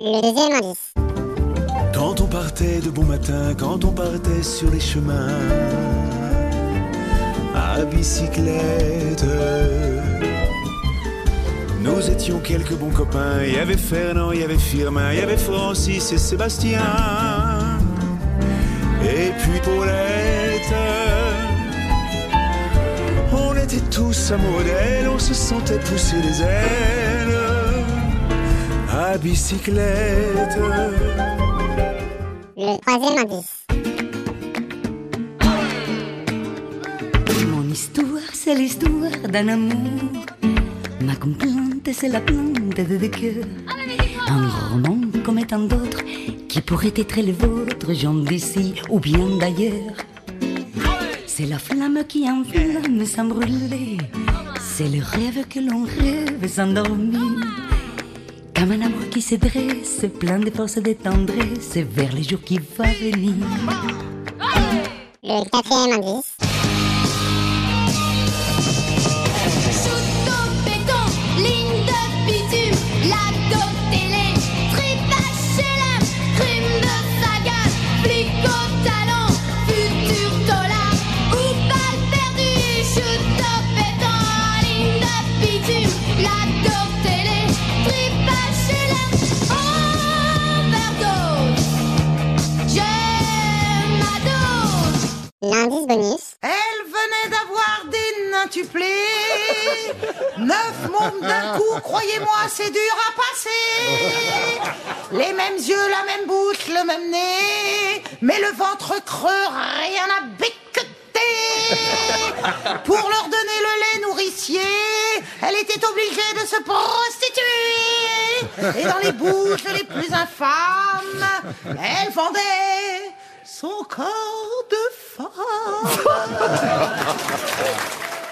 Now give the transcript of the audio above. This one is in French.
Le deuxième. Quand on partait de bon matin, quand on partait sur les chemins à bicyclette, nous étions quelques bons copains. Il y avait Fernand, il y avait Firmin, il y avait Francis et Sébastien. Et puis Paulette. On était tous amoureux d'elle, on se sentait pousser les ailes à bicyclette. Le troisième indice. Mon histoire, c'est l'histoire d'un amour. Ma complainte, c'est la plainte de deux cœurs. Un roman comme tant d'autres qui pourrait être le vôtre, gens d'ici ou bien d'ailleurs. C'est la flamme qui enflamme sans brûler. C'est le rêve que l'on rêve sans dormir. Comme un amour qui se dresse, plein de force et de tendresse, vers les jours qui vont venir. Le quatrième indice. Shoot au Neuf mômes d'un coup, croyez-moi, c'est dur à passer. Les mêmes yeux, la même bouche, le même nez. Mais le ventre creux, rien à becqueter. Pour leur donner le lait nourricier, elle était obligée de se prostituer. Et dans les bouches les plus infâmes, elle vendait son corps de femme.